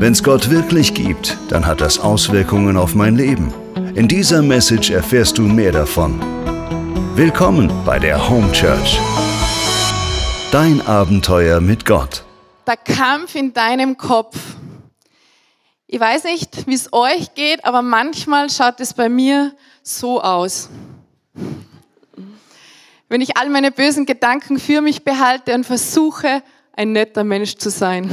Wenn es Gott wirklich gibt, dann hat das Auswirkungen auf mein Leben. In dieser Message erfährst du mehr davon. Willkommen bei der Home Church. Dein Abenteuer mit Gott. Der Kampf in deinem Kopf. Ich weiß nicht, wie es euch geht, aber manchmal schaut es bei mir so aus. Wenn ich all meine bösen Gedanken für mich behalte und versuche, ein netter Mensch zu sein.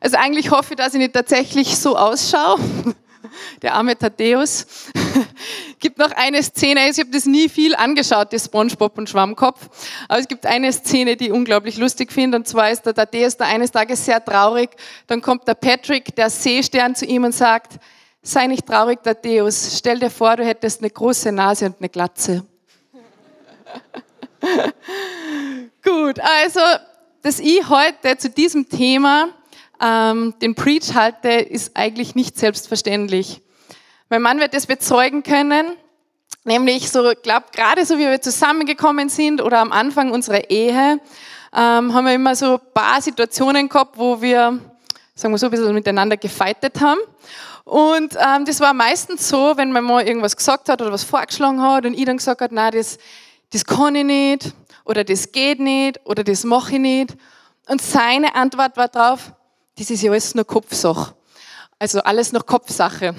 Also eigentlich hoffe ich, dass ich nicht tatsächlich so ausschaue. Der arme Thaddeus. gibt noch eine Szene, ich habe das nie viel angeschaut, das Spongebob und Schwammkopf, aber es gibt eine Szene, die ich unglaublich lustig finde, und zwar ist der Thaddeus da eines Tages sehr traurig, dann kommt der Patrick, der Seestern, zu ihm und sagt, sei nicht traurig, Thaddeus, stell dir vor, du hättest eine große Nase und eine Glatze. Gut, also, dass ich heute zu diesem Thema ähm, den Preach halte, ist eigentlich nicht selbstverständlich. Mein Mann wird das bezeugen können, nämlich so, glaube gerade so wie wir zusammengekommen sind oder am Anfang unserer Ehe, ähm, haben wir immer so paar Situationen gehabt, wo wir, sagen wir so, ein bisschen miteinander gefeitet haben. Und ähm, das war meistens so, wenn man mal irgendwas gesagt hat oder was vorgeschlagen hat und ich dann gesagt hat, nein, das, das kann ich nicht oder das geht nicht oder das mache ich nicht. Und seine Antwort war drauf, das ist ja alles nur Kopfsache. Also alles noch Kopfsache.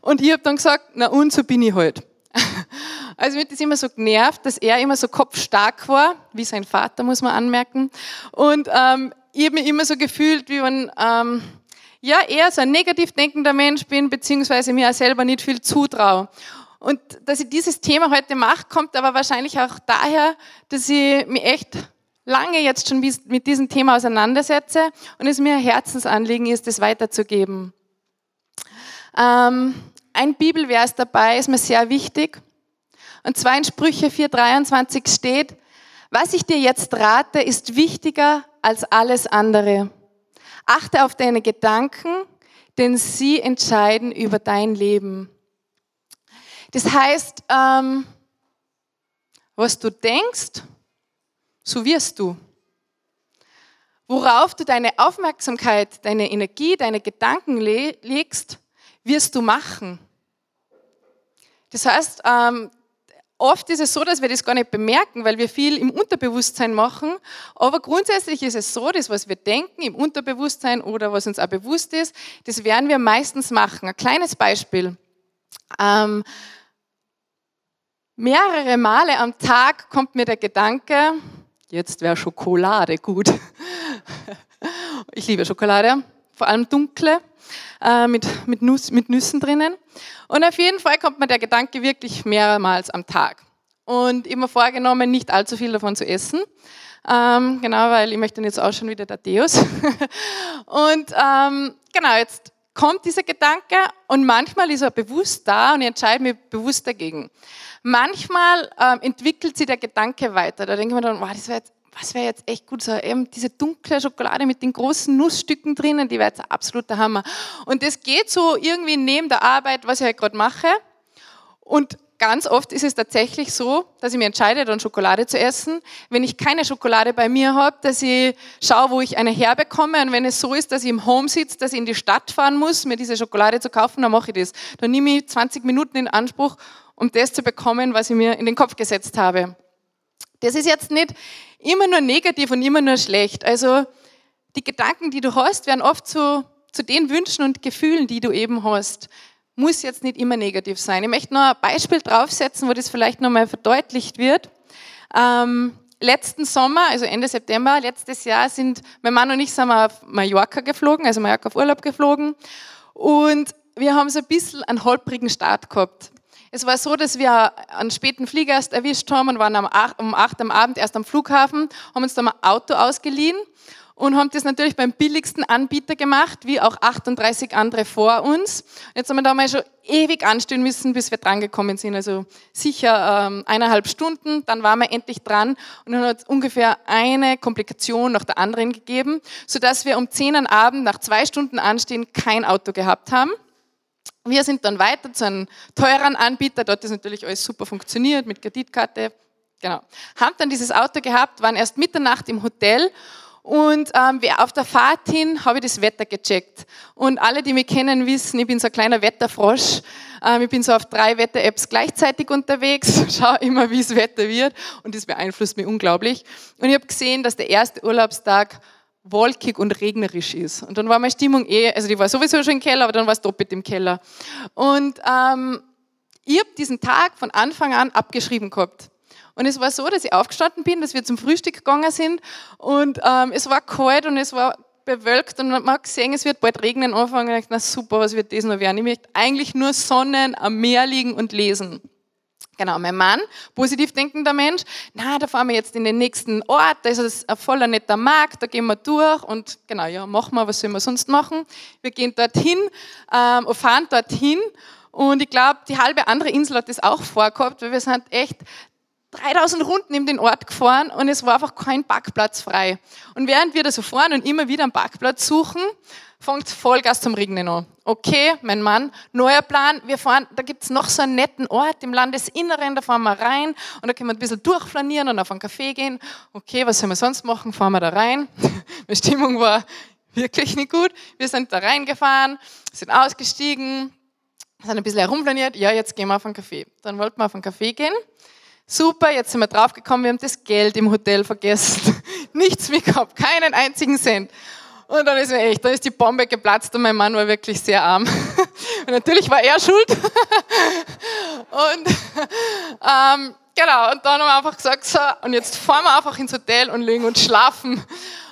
Und ich habe dann gesagt, na und so bin ich halt. Also mir hat das immer so genervt, dass er immer so kopfstark war, wie sein Vater, muss man anmerken. Und ähm, ich habe mich immer so gefühlt, wie wenn ähm, ja, eher so ein negativ denkender Mensch bin, beziehungsweise mir auch selber nicht viel zutraue. Und dass ich dieses Thema heute mache, kommt aber wahrscheinlich auch daher, dass ich mich echt lange jetzt schon mit diesem Thema auseinandersetze und es mir ein Herzensanliegen ist, das weiterzugeben. Ähm, ein Bibelvers dabei ist mir sehr wichtig. Und zwar in Sprüche 4,23 steht, was ich dir jetzt rate, ist wichtiger als alles andere. Achte auf deine Gedanken, denn sie entscheiden über dein Leben. Das heißt, ähm, was du denkst, so wirst du. Worauf du deine Aufmerksamkeit, deine Energie, deine Gedanken legst, wirst du machen. Das heißt, ähm, oft ist es so, dass wir das gar nicht bemerken, weil wir viel im Unterbewusstsein machen. Aber grundsätzlich ist es so, dass was wir denken im Unterbewusstsein oder was uns auch bewusst ist, das werden wir meistens machen. Ein kleines Beispiel. Ähm, mehrere Male am Tag kommt mir der Gedanke, jetzt wäre Schokolade gut. Ich liebe Schokolade, vor allem dunkle, äh, mit, mit, Nuss, mit Nüssen drinnen. Und auf jeden Fall kommt mir der Gedanke wirklich mehrmals am Tag. Und immer vorgenommen, nicht allzu viel davon zu essen. Ähm, genau, weil ich möchte jetzt auch schon wieder der Deus. und ähm, genau, jetzt kommt dieser Gedanke und manchmal ist er bewusst da und ich entscheide mich bewusst dagegen. Manchmal ähm, entwickelt sich der Gedanke weiter. Da denke ich mir dann, wow, das wäre jetzt was wäre jetzt echt gut, so eben diese dunkle Schokolade mit den großen Nussstücken drinnen, die wäre jetzt ein absoluter Hammer. Und das geht so irgendwie neben der Arbeit, was ich halt gerade mache. Und ganz oft ist es tatsächlich so, dass ich mir entscheide, dann Schokolade zu essen. Wenn ich keine Schokolade bei mir habe, dass ich schaue, wo ich eine herbekomme. Und wenn es so ist, dass ich im Home sitze, dass ich in die Stadt fahren muss, mir diese Schokolade zu kaufen, dann mache ich das. Dann nehme ich 20 Minuten in Anspruch, um das zu bekommen, was ich mir in den Kopf gesetzt habe. Das ist jetzt nicht immer nur negativ und immer nur schlecht. Also die Gedanken, die du hast, werden oft zu, zu den Wünschen und Gefühlen, die du eben hast. Muss jetzt nicht immer negativ sein. Ich möchte noch ein Beispiel draufsetzen, wo das vielleicht nochmal verdeutlicht wird. Ähm, letzten Sommer, also Ende September letztes Jahr, sind mein Mann und ich sind auf Mallorca geflogen, also Mallorca auf Urlaub geflogen. Und wir haben so ein bisschen einen holprigen Start gehabt. Es war so, dass wir einen späten Flieger erst erwischt haben und waren um 8, um 8 am Abend erst am Flughafen, haben uns da ein Auto ausgeliehen und haben das natürlich beim billigsten Anbieter gemacht, wie auch 38 andere vor uns. Jetzt haben wir da mal schon ewig anstehen müssen, bis wir drangekommen sind. Also sicher ähm, eineinhalb Stunden, dann waren wir endlich dran und dann hat es ungefähr eine Komplikation nach der anderen gegeben, sodass wir um 10 am Abend nach zwei Stunden Anstehen kein Auto gehabt haben. Wir sind dann weiter zu einem teuren Anbieter, dort ist natürlich alles super funktioniert mit Kreditkarte. Genau. Haben dann dieses Auto gehabt, waren erst Mitternacht im Hotel Und ähm, auf der Fahrt hin habe ich das Wetter gecheckt. Und alle, die mich kennen, wissen, ich bin so ein kleiner Wetterfrosch. Ähm, ich bin so auf drei Wetter-Apps gleichzeitig unterwegs, schaue immer, wie das Wetter wird und das beeinflusst mich unglaublich. Und ich habe gesehen, dass der erste Urlaubstag wolkig und regnerisch ist. Und dann war meine Stimmung eh, also die war sowieso schon im Keller, aber dann war es doppelt im Keller. Und ähm, ich habe diesen Tag von Anfang an abgeschrieben gehabt. Und es war so, dass ich aufgestanden bin, dass wir zum Frühstück gegangen sind und ähm, es war kalt und es war bewölkt und man hat gesehen, es wird bald regnen anfangen. Ich dachte, na super, was wird das noch werden? Ich möchte eigentlich nur Sonnen am Meer liegen und lesen. Genau, mein Mann, positiv denkender Mensch, na, da fahren wir jetzt in den nächsten Ort, da ist ein voller netter Markt, da gehen wir durch und genau, ja, machen wir, was sollen wir sonst machen? Wir gehen dorthin, ähm, fahren dorthin und ich glaube, die halbe andere Insel hat das auch vorgehabt, weil wir sind echt 3000 Runden in den Ort gefahren und es war einfach kein Parkplatz frei. Und während wir da so fahren und immer wieder einen Parkplatz suchen, fängt Vollgas zum Regnen an. Okay, mein Mann, neuer Plan, wir fahren, da gibt's noch so einen netten Ort im Landesinneren, da fahren wir rein und da können wir ein bisschen durchflanieren und auf einen Café gehen. Okay, was sollen wir sonst machen? Fahren wir da rein. Die Stimmung war wirklich nicht gut. Wir sind da reingefahren, sind ausgestiegen, sind ein bisschen herumflaniert. Ja, jetzt gehen wir auf einen Café. Dann wollten wir auf einen Café gehen Super, jetzt sind wir draufgekommen, wir haben das Geld im Hotel vergessen. Nichts mehr gehabt, keinen einzigen Cent. Und dann ist mir echt, dann ist die Bombe geplatzt und mein Mann war wirklich sehr arm. Und natürlich war er schuld. Und ähm, genau, und dann haben wir einfach gesagt, so, und jetzt fahren wir einfach ins Hotel und liegen und schlafen.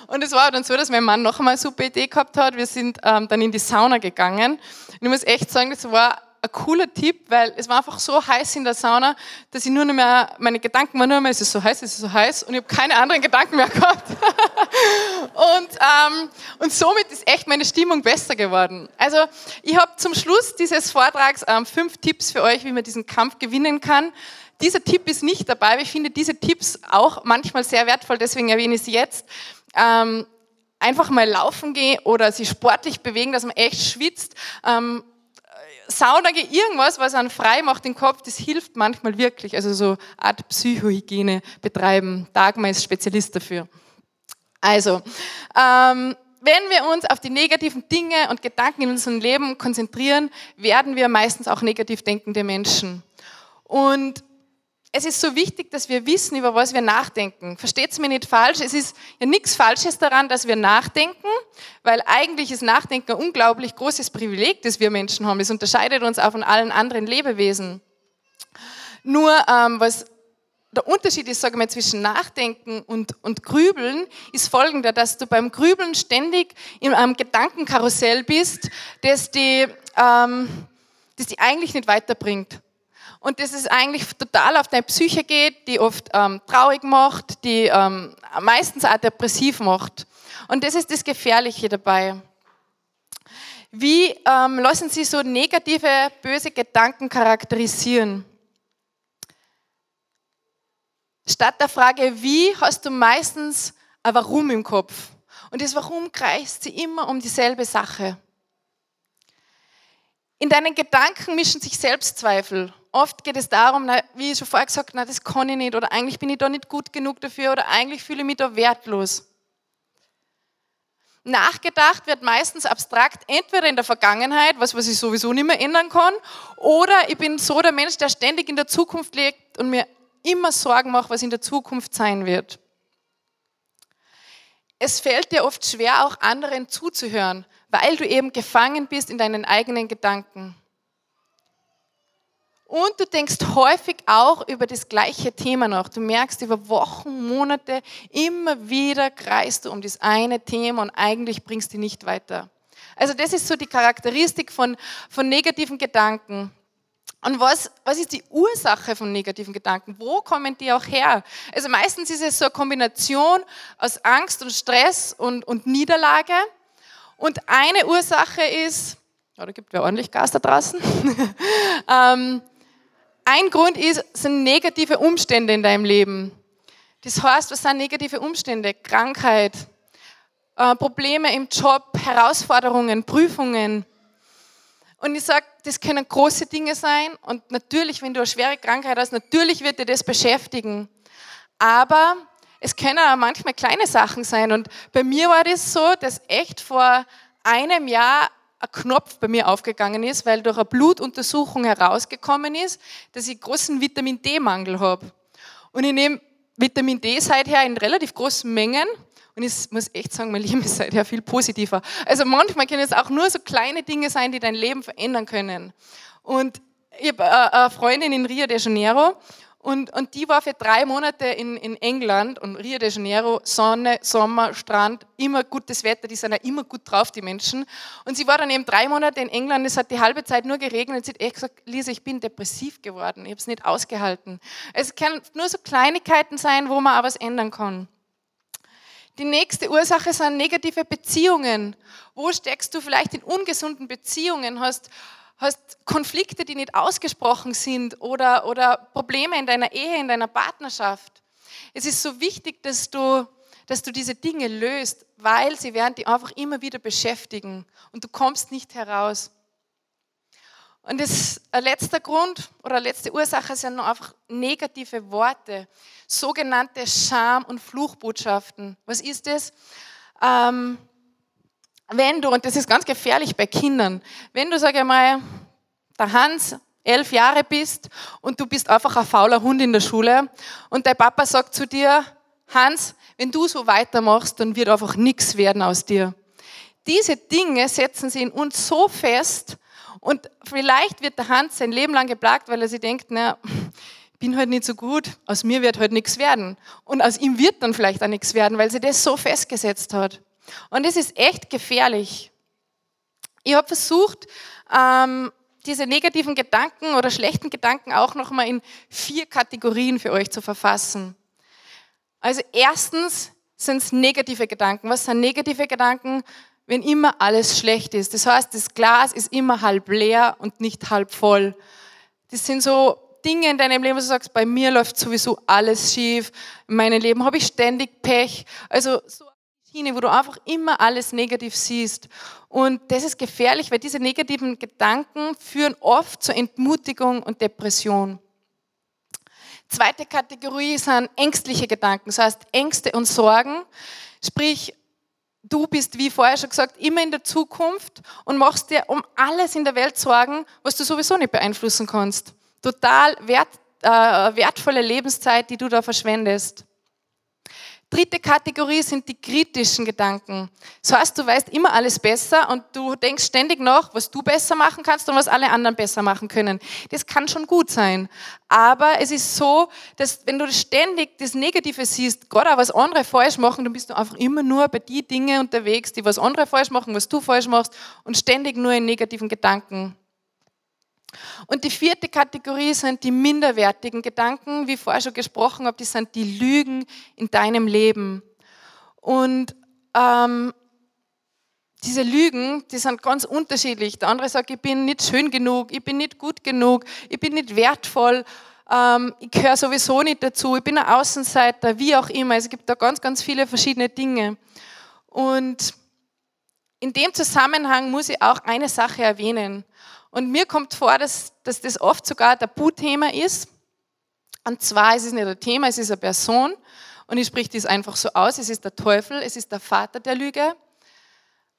Und es war dann so, dass mein Mann noch einmal eine super Idee gehabt hat. Wir sind ähm, dann in die Sauna gegangen. Und ich muss echt sagen, das war ein cooler Tipp, weil es war einfach so heiß in der Sauna, dass ich nur noch mehr, meine Gedanken waren nur mehr, es ist so heiß, es ist so heiß und ich habe keine anderen Gedanken mehr gehabt. und, ähm, und somit ist echt meine Stimmung besser geworden. Also ich habe zum Schluss dieses Vortrags ähm, fünf Tipps für euch, wie man diesen Kampf gewinnen kann. Dieser Tipp ist nicht dabei, aber ich finde diese Tipps auch manchmal sehr wertvoll, deswegen erwähne ich sie jetzt. Ähm, einfach mal laufen gehen oder sich sportlich bewegen, dass man echt schwitzt. Ähm, Sauna, irgendwas, was einen frei macht den Kopf, das hilft manchmal wirklich. Also so Art Psychohygiene betreiben. Dagmar ist Spezialist dafür. Also, ähm, wenn wir uns auf die negativen Dinge und Gedanken in unserem Leben konzentrieren, werden wir meistens auch negativ denkende Menschen. Und es ist so wichtig, dass wir wissen, über was wir nachdenken. Versteht es mir nicht falsch. Es ist ja nichts Falsches daran, dass wir nachdenken, weil eigentlich ist Nachdenken ein unglaublich großes Privileg, das wir Menschen haben. Es unterscheidet uns auch von allen anderen Lebewesen. Nur ähm, was der Unterschied ist, sage ich mal, zwischen Nachdenken und, und Grübeln, ist folgender, dass du beim Grübeln ständig in einem Gedankenkarussell bist, das die, ähm, das die eigentlich nicht weiterbringt und das ist eigentlich total auf deine Psyche geht, die oft ähm, traurig macht, die ähm, meistens auch depressiv macht. Und das ist das Gefährliche dabei. Wie ähm, lassen Sie so negative, böse Gedanken charakterisieren? Statt der Frage, wie, hast du meistens ein Warum im Kopf. Und das Warum kreist sie immer um dieselbe Sache. In deinen Gedanken mischen sich Selbstzweifel oft geht es darum, wie ich schon vorher gesagt habe, das kann ich nicht oder eigentlich bin ich da nicht gut genug dafür oder eigentlich fühle ich mich da wertlos. Nachgedacht wird meistens abstrakt, entweder in der Vergangenheit, was, was ich sowieso nicht mehr ändern kann, oder ich bin so der Mensch, der ständig in der Zukunft lebt und mir immer Sorgen macht, was in der Zukunft sein wird. Es fällt dir oft schwer, auch anderen zuzuhören, weil du eben gefangen bist in deinen eigenen Gedanken. Und du denkst häufig auch über das gleiche Thema nach. Du merkst über Wochen, Monate, immer wieder kreist du um das eine Thema und eigentlich bringst du nicht weiter. Also das ist so die Charakteristik von, von negativen Gedanken. Und was, was ist die Ursache von negativen Gedanken? Wo kommen die auch her? Also meistens ist es so eine Kombination aus Angst und Stress und, und Niederlage. Und eine Ursache ist, ja, da gibt es ja ordentlich Gas da draußen, ähm, ein Grund ist, sind negative Umstände in deinem Leben. Das heißt, was sind negative Umstände? Krankheit, äh, Probleme im Job, Herausforderungen, Prüfungen. Und ich sage, das können große Dinge sein. Und natürlich, wenn du eine schwere Krankheit hast, natürlich wird dir das beschäftigen. Aber es können auch manchmal kleine Sachen sein. Und bei mir war das so, dass echt vor einem Jahr ein Knopf bei mir aufgegangen ist, weil durch eine Blutuntersuchung herausgekommen ist, dass ich großen Vitamin D-Mangel habe. Und ich nehme Vitamin D seither in relativ großen Mengen. Und ich muss echt sagen, mein Leben ist seither viel positiver. Also manchmal können es auch nur so kleine Dinge sein, die dein Leben verändern können. Und ich habe äh, eine Freundin in Rio de Janeiro und, und die war für drei Monate in, in England und Rio de Janeiro, Sonne, Sommer, Strand, immer gutes Wetter, die sind ja immer gut drauf, die Menschen. Und sie war dann eben drei Monate in England, es hat die halbe Zeit nur geregnet und sie hat echt gesagt, Lisa, ich bin depressiv geworden, ich habe es nicht ausgehalten. Es können nur so Kleinigkeiten sein, wo man auch was ändern kann. Die nächste Ursache sind negative Beziehungen. Wo steckst du vielleicht in ungesunden Beziehungen, hast hast Konflikte, die nicht ausgesprochen sind oder, oder Probleme in deiner Ehe, in deiner Partnerschaft. Es ist so wichtig, dass du, dass du diese Dinge löst, weil sie werden dich einfach immer wieder beschäftigen und du kommst nicht heraus. Und das ein letzter Grund oder letzte Ursache sind einfach negative Worte, sogenannte Scham- und Fluchbotschaften. Was ist das? Ähm, wenn du, und das ist ganz gefährlich bei Kindern, wenn du, sag ich mal, der Hans, elf Jahre bist und du bist einfach ein fauler Hund in der Schule und dein Papa sagt zu dir, Hans, wenn du so weitermachst, dann wird einfach nichts werden aus dir. Diese Dinge setzen sie in uns so fest und vielleicht wird der Hans sein Leben lang geplagt, weil er sich denkt, na, bin halt nicht so gut, aus mir wird halt nichts werden. Und aus ihm wird dann vielleicht auch nichts werden, weil sie das so festgesetzt hat. Und es ist echt gefährlich. Ich habe versucht, ähm, diese negativen Gedanken oder schlechten Gedanken auch nochmal in vier Kategorien für euch zu verfassen. Also erstens sind es negative Gedanken. Was sind negative Gedanken? Wenn immer alles schlecht ist. Das heißt, das Glas ist immer halb leer und nicht halb voll. Das sind so Dinge in deinem Leben, wo du sagst, bei mir läuft sowieso alles schief. In meinem Leben habe ich ständig Pech. Also so Schiene, wo du einfach immer alles negativ siehst. Und das ist gefährlich, weil diese negativen Gedanken führen oft zur Entmutigung und Depression. Zweite Kategorie sind ängstliche Gedanken, das heißt Ängste und Sorgen. Sprich, du bist, wie vorher schon gesagt, immer in der Zukunft und machst dir um alles in der Welt Sorgen, was du sowieso nicht beeinflussen kannst. Total wert, äh, wertvolle Lebenszeit, die du da verschwendest. Dritte Kategorie sind die kritischen Gedanken. Das heißt, du weißt immer alles besser und du denkst ständig nach, was du besser machen kannst und was alle anderen besser machen können. Das kann schon gut sein. Aber es ist so, dass wenn du ständig das Negative siehst, auch was andere falsch machen, dann bist du einfach immer nur bei die Dinge unterwegs, die was andere falsch machen, was du falsch machst und ständig nur in negativen Gedanken und die vierte Kategorie sind die minderwertigen Gedanken, wie ich vorher schon gesprochen habe, die sind die Lügen in deinem Leben. Und ähm, diese Lügen, die sind ganz unterschiedlich. Der andere sagt, ich bin nicht schön genug, ich bin nicht gut genug, ich bin nicht wertvoll, ähm, ich gehöre sowieso nicht dazu, ich bin ein Außenseiter, wie auch immer. Es gibt da ganz, ganz viele verschiedene Dinge. Und in dem Zusammenhang muss ich auch eine Sache erwähnen. Und mir kommt vor, dass, dass das oft sogar Tabuthema ist. Und zwar ist es nicht ein Thema, es ist eine Person. Und ich spreche das einfach so aus. Es ist der Teufel, es ist der Vater der Lüge.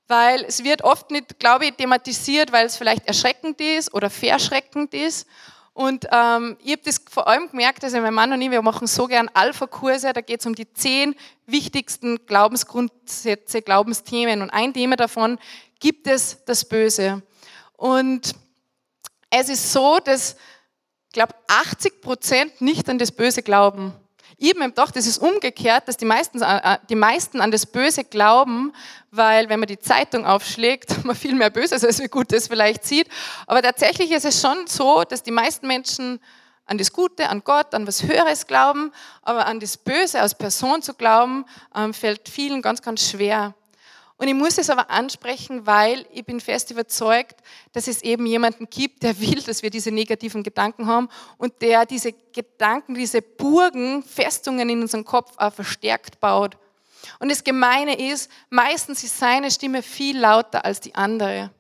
Weil es wird oft nicht, glaube ich, thematisiert, weil es vielleicht erschreckend ist oder verschreckend ist. Und ähm, ich habe das vor allem gemerkt, also mein Mann und ich, wir machen so gern Alpha-Kurse, da geht es um die zehn wichtigsten Glaubensgrundsätze, Glaubensthemen. Und ein Thema davon gibt es das Böse. Und es ist so, dass, ich glaube, 80 Prozent nicht an das Böse glauben. Ich mir gedacht, das ist umgekehrt, dass die meisten, äh, die meisten an das Böse glauben, weil wenn man die Zeitung aufschlägt, man viel mehr Böses als wie Gutes vielleicht sieht. Aber tatsächlich ist es schon so, dass die meisten Menschen an das Gute, an Gott, an was Höheres glauben, aber an das Böse als Person zu glauben, ähm, fällt vielen ganz, ganz schwer. Und ich muss es aber ansprechen, weil ich bin fest überzeugt, dass es eben jemanden gibt, der will, dass wir diese negativen Gedanken haben und der diese Gedanken, diese Burgen, Festungen in unserem Kopf auch verstärkt baut. Und das Gemeine ist, meistens ist seine Stimme viel lauter als die andere.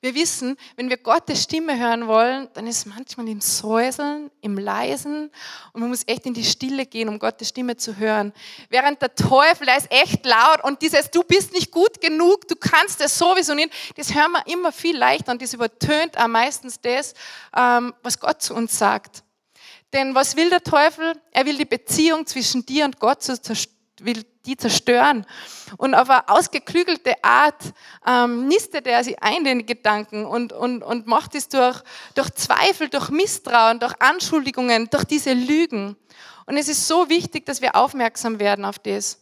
Wir wissen, wenn wir Gottes Stimme hören wollen, dann ist es manchmal im Säuseln, im Leisen und man muss echt in die Stille gehen, um Gottes Stimme zu hören. Während der Teufel, der ist echt laut und dieses, du bist nicht gut genug, du kannst das sowieso nicht, das hören wir immer viel leichter und das übertönt am meistens das, ähm, was Gott zu uns sagt. Denn was will der Teufel? Er will die Beziehung zwischen dir und Gott zerstören will die zerstören. Und auf eine ausgeklügelte Art ähm, nistet er sie ein, den Gedanken, und, und, und macht es durch, durch Zweifel, durch Misstrauen, durch Anschuldigungen, durch diese Lügen. Und es ist so wichtig, dass wir aufmerksam werden auf das.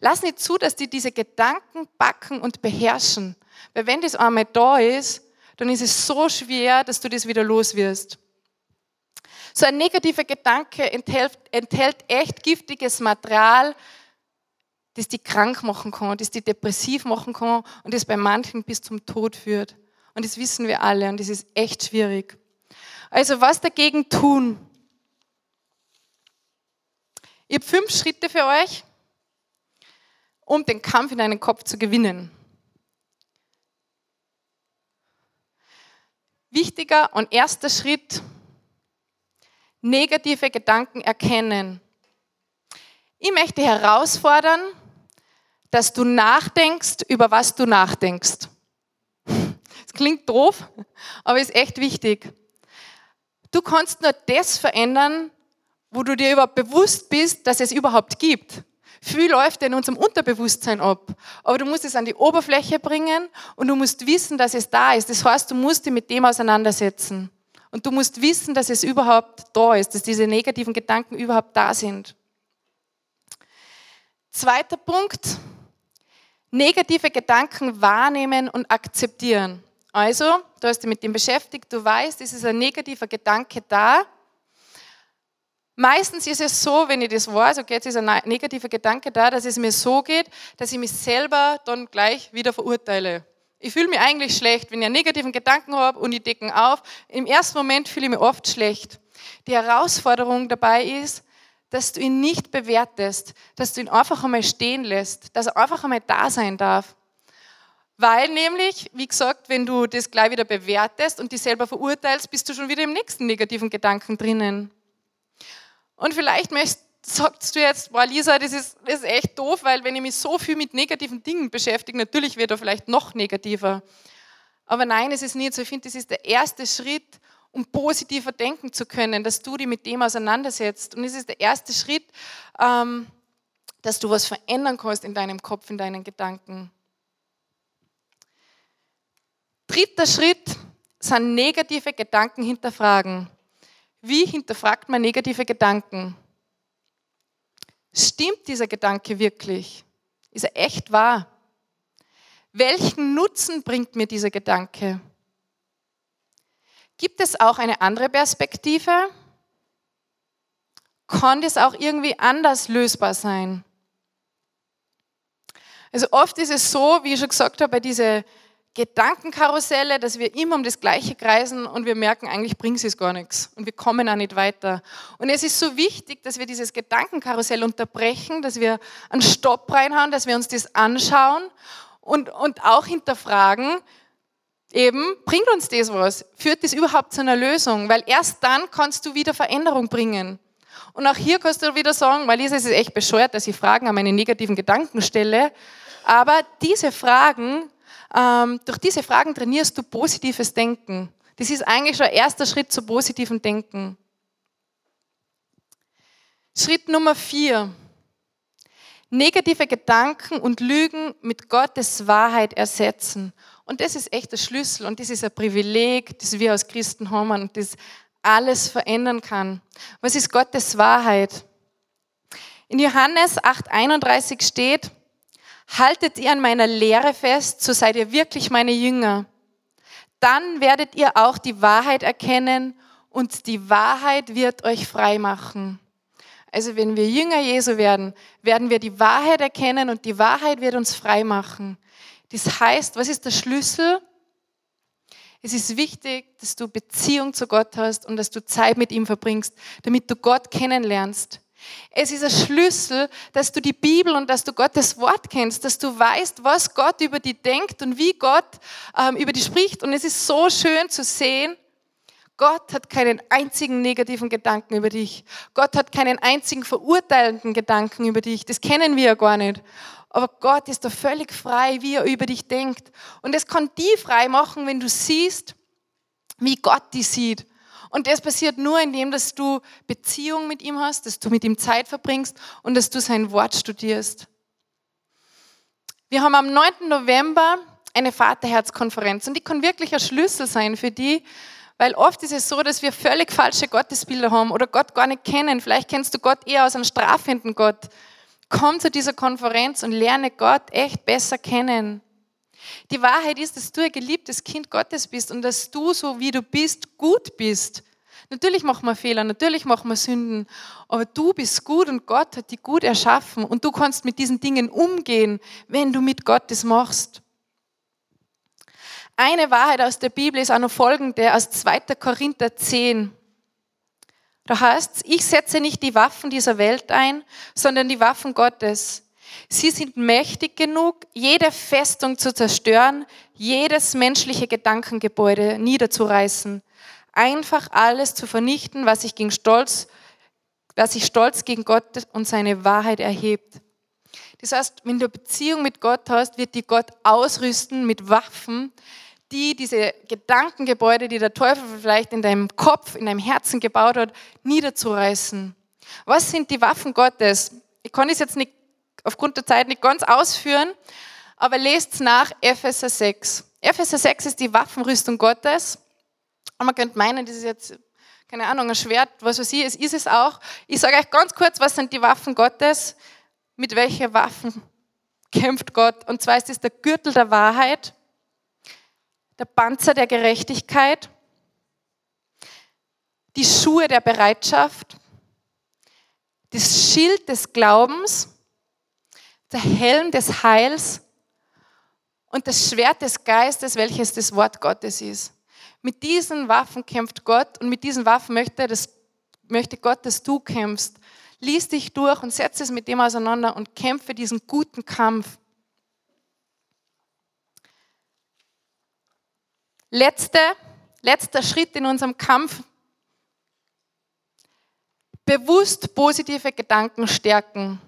Lass nicht zu, dass die diese Gedanken backen und beherrschen. Weil wenn das einmal da ist, dann ist es so schwer, dass du das wieder los wirst. So ein negativer Gedanke enthält, enthält echt giftiges Material, das die krank machen kann, das die depressiv machen kann und das bei manchen bis zum Tod führt. Und das wissen wir alle und das ist echt schwierig. Also was dagegen tun? Ich habe fünf Schritte für euch, um den Kampf in deinen Kopf zu gewinnen. Wichtiger und erster Schritt negative Gedanken erkennen. Ich möchte herausfordern, dass du nachdenkst, über was du nachdenkst. Es klingt doof, aber ist echt wichtig. Du kannst nur das verändern, wo du dir überhaupt bewusst bist, dass es überhaupt gibt. Viel läuft in unserem Unterbewusstsein ab. Aber du musst es an die Oberfläche bringen und du musst wissen, dass es da ist. Das heißt, du musst dich mit dem auseinandersetzen. Und du musst wissen, dass es überhaupt da ist, dass diese negativen Gedanken überhaupt da sind. Zweiter Punkt, negative Gedanken wahrnehmen und akzeptieren. Also, du hast dich mit dem beschäftigt, du weißt, es ist ein negativer Gedanke da. Meistens ist es so, wenn ich das weiß, okay, jetzt ist ein negativer Gedanke da, dass es mir so geht, dass ich mich selber dann gleich wieder verurteile. Ich fühle mich eigentlich schlecht, wenn ich einen negativen Gedanken habe und ich decke auf. Im ersten Moment fühle ich mich oft schlecht. Die Herausforderung dabei ist, dass du ihn nicht bewertest, dass du ihn einfach einmal stehen lässt, dass er einfach einmal da sein darf. Weil nämlich, wie gesagt, wenn du das gleich wieder bewertest und dich selber verurteilst, bist du schon wieder im nächsten negativen Gedanken drinnen. Und vielleicht möchtest sagst du jetzt, boah Lisa, das ist, das ist echt doof, weil wenn ich mich so viel mit negativen Dingen beschäftige, natürlich wird er vielleicht noch negativer. Aber nein, es ist nicht so. Ich finde, das ist der erste Schritt, um positiver denken zu können, dass du dich mit dem auseinandersetzt. Und es ist der erste Schritt, ähm, dass du was verändern kannst in deinem Kopf, in deinen Gedanken. Dritter Schritt sind negative Gedanken hinterfragen. Wie hinterfragt man negative Gedanken? Stimmt dieser Gedanke wirklich? Ist er echt wahr? Welchen Nutzen bringt mir dieser Gedanke? Gibt es auch eine andere Perspektive? Kann das auch irgendwie anders lösbar sein? Also oft ist es so, wie ich schon gesagt habe, bei diesen Gedankenkarusselle, dass wir immer um das Gleiche kreisen und wir merken, eigentlich bringt es gar nichts und wir kommen auch nicht weiter. Und es ist so wichtig, dass wir dieses Gedankenkarussell unterbrechen, dass wir einen Stopp reinhauen, dass wir uns das anschauen und, und auch hinterfragen, eben, bringt uns das was? Führt das überhaupt zu einer Lösung? Weil erst dann kannst du wieder Veränderung bringen. Und auch hier kannst du wieder sagen, weil es ist echt bescheuert, dass ich Fragen an meine negativen Gedanken stelle, aber diese Fragen ähm, durch diese Fragen trainierst du positives Denken. Das ist eigentlich schon erster Schritt zu positivem Denken. Schritt Nummer vier. Negative Gedanken und Lügen mit Gottes Wahrheit ersetzen. Und das ist echt der Schlüssel und das ist ein Privileg, das wir als Christen haben und das alles verändern kann. Was ist Gottes Wahrheit? In Johannes 8:31 steht, haltet ihr an meiner Lehre fest, so seid ihr wirklich meine Jünger. Dann werdet ihr auch die Wahrheit erkennen und die Wahrheit wird euch frei machen. Also wenn wir Jünger Jesu werden, werden wir die Wahrheit erkennen und die Wahrheit wird uns frei machen. Das heißt, was ist der Schlüssel? Es ist wichtig, dass du Beziehung zu Gott hast und dass du Zeit mit ihm verbringst, damit du Gott kennenlernst. Es ist ein Schlüssel, dass du die Bibel und dass du Gottes Wort kennst, dass du weißt, was Gott über die denkt und wie Gott ähm, über die spricht. Und es ist so schön zu sehen, Gott hat keinen einzigen negativen Gedanken über dich. Gott hat keinen einzigen verurteilenden Gedanken über dich. Das kennen wir ja gar nicht. Aber Gott ist da völlig frei, wie er über dich denkt. Und es kann die frei machen, wenn du siehst, wie Gott die sieht. Und das passiert nur, indem dass du Beziehung mit ihm hast, dass du mit ihm Zeit verbringst und dass du sein Wort studierst. Wir haben am 9. November eine Vaterherzkonferenz und die kann wirklich ein Schlüssel sein für die, weil oft ist es so, dass wir völlig falsche Gottesbilder haben oder Gott gar nicht kennen. Vielleicht kennst du Gott eher aus einem strafenden Gott. Komm zu dieser Konferenz und lerne Gott echt besser kennen. Die Wahrheit ist, dass du ein geliebtes Kind Gottes bist und dass du, so wie du bist, gut bist. Natürlich machen wir Fehler, natürlich machen wir Sünden, aber du bist gut und Gott hat dich gut erschaffen und du kannst mit diesen Dingen umgehen, wenn du mit Gott das machst. Eine Wahrheit aus der Bibel ist auch noch folgende aus 2. Korinther 10. Da heißt es, ich setze nicht die Waffen dieser Welt ein, sondern die Waffen Gottes. Sie sind mächtig genug, jede Festung zu zerstören, jedes menschliche Gedankengebäude niederzureißen, einfach alles zu vernichten, was sich gegen Stolz, was sich stolz gegen Gott und seine Wahrheit erhebt. Das heißt, wenn du Beziehung mit Gott hast, wird die Gott ausrüsten mit Waffen, die diese Gedankengebäude, die der Teufel vielleicht in deinem Kopf, in deinem Herzen gebaut hat, niederzureißen. Was sind die Waffen Gottes? Ich kann es jetzt nicht aufgrund der Zeit nicht ganz ausführen, aber lest nach Epheser 6. Epheser 6 ist die Waffenrüstung Gottes. Und man könnte meinen, das ist jetzt, keine Ahnung, ein Schwert, was weiß ich, es ist es auch. Ich sage euch ganz kurz, was sind die Waffen Gottes? Mit welchen Waffen kämpft Gott? Und zwar ist es der Gürtel der Wahrheit, der Panzer der Gerechtigkeit, die Schuhe der Bereitschaft, das Schild des Glaubens, der Helm des Heils und das Schwert des Geistes, welches das Wort Gottes ist. Mit diesen Waffen kämpft Gott und mit diesen Waffen möchte, das, möchte Gott, dass du kämpfst. Lies dich durch und setze es mit dem auseinander und kämpfe diesen guten Kampf. Letzte, letzter Schritt in unserem Kampf. Bewusst positive Gedanken stärken.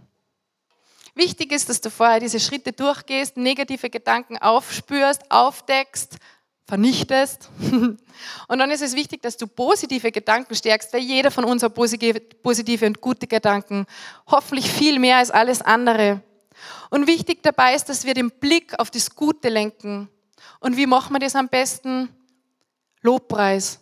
Wichtig ist, dass du vorher diese Schritte durchgehst, negative Gedanken aufspürst, aufdeckst, vernichtest. Und dann ist es wichtig, dass du positive Gedanken stärkst, weil jeder von uns hat positive und gute Gedanken. Hoffentlich viel mehr als alles andere. Und wichtig dabei ist, dass wir den Blick auf das Gute lenken. Und wie machen wir das am besten? Lobpreis.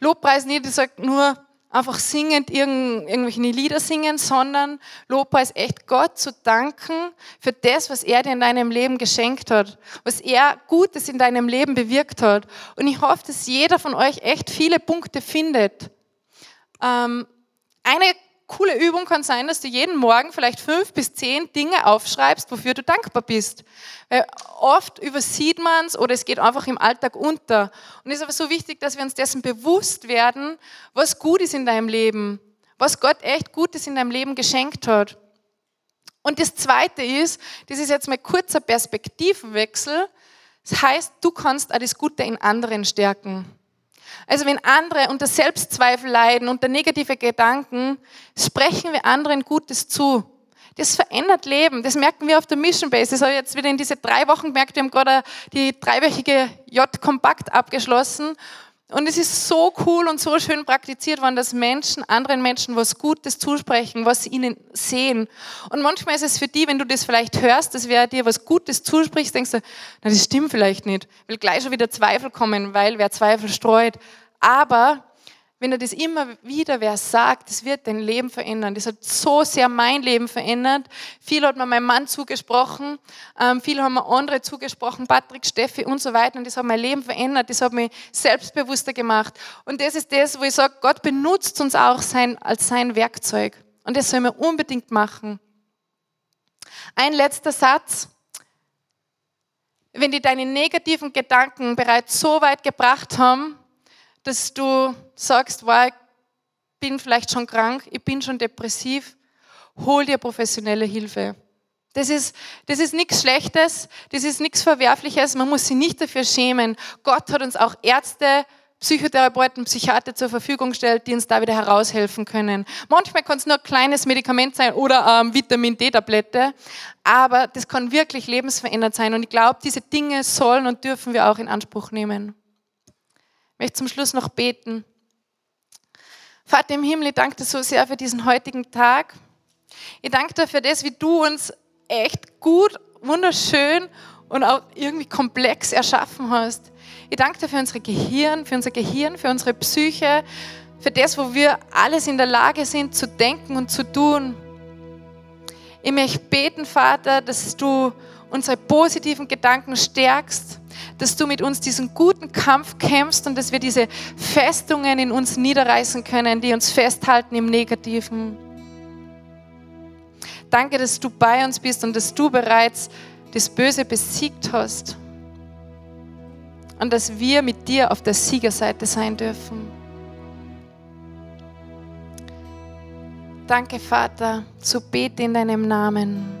Lobpreis nicht, ich sage nur einfach singend irgendwelche Lieder singen, sondern Lobpreis echt Gott zu danken für das, was er dir in deinem Leben geschenkt hat, was er Gutes in deinem Leben bewirkt hat. Und ich hoffe, dass jeder von euch echt viele Punkte findet. Ähm, eine coole Übung kann sein, dass du jeden Morgen vielleicht fünf bis zehn Dinge aufschreibst, wofür du dankbar bist. Weil oft übersieht man es oder es geht einfach im Alltag unter. Und es ist aber so wichtig, dass wir uns dessen bewusst werden, was gut ist in deinem Leben, was Gott echt Gutes in deinem Leben geschenkt hat. Und das Zweite ist, das ist jetzt mal kurzer Perspektivenwechsel, das heißt, du kannst auch das Gute in anderen stärken. Also wenn andere unter Selbstzweifel leiden, unter negative Gedanken, sprechen wir anderen Gutes zu. Das verändert Leben. Das merken wir auf der Mission Base. Das habe ich jetzt wieder in diese drei Wochen gemerkt. Wir haben gerade die dreiwöchige J-Kompakt abgeschlossen. Und es ist so cool und so schön praktiziert worden, dass Menschen anderen Menschen was Gutes zusprechen, was sie ihnen sehen. Und manchmal ist es für die, wenn du das vielleicht hörst, dass wer dir was Gutes zuspricht, denkst du, na, das stimmt vielleicht nicht. Will gleich schon wieder Zweifel kommen, weil wer Zweifel streut. Aber wenn er das immer wieder wer sagt, das wird dein Leben verändern. Das hat so sehr mein Leben verändert. Viel hat mir mein Mann zugesprochen, ähm, viel haben mir andere zugesprochen, Patrick, Steffi und so weiter. Und das hat mein Leben verändert, das hat mich selbstbewusster gemacht. Und das ist das, wo ich sage, Gott benutzt uns auch sein, als sein Werkzeug. Und das soll man unbedingt machen. Ein letzter Satz. Wenn die deine negativen Gedanken bereits so weit gebracht haben, dass du sagst, wow, bin vielleicht schon krank, ich bin schon depressiv, hol dir professionelle Hilfe. Das ist, das ist nichts Schlechtes, das ist nichts Verwerfliches, man muss sich nicht dafür schämen. Gott hat uns auch Ärzte, Psychotherapeuten, Psychiater zur Verfügung gestellt, die uns da wieder heraushelfen können. Manchmal kann es nur ein kleines Medikament sein oder ähm, Vitamin D-Tablette, aber das kann wirklich lebensverändert sein. Und ich glaube, diese Dinge sollen und dürfen wir auch in Anspruch nehmen. Möchte zum Schluss noch beten. Vater im Himmel, ich danke dir so sehr für diesen heutigen Tag. Ich danke dir für das, wie du uns echt gut, wunderschön und auch irgendwie komplex erschaffen hast. Ich danke dir für unser Gehirn, für unser Gehirn, für unsere Psyche, für das, wo wir alles in der Lage sind zu denken und zu tun. Ich möchte beten, Vater, dass du unsere positiven Gedanken stärkst, dass du mit uns diesen guten Kampf kämpfst und dass wir diese Festungen in uns niederreißen können, die uns festhalten im Negativen. Danke, dass du bei uns bist und dass du bereits das Böse besiegt hast. Und dass wir mit dir auf der Siegerseite sein dürfen. Danke, Vater, so bete in deinem Namen.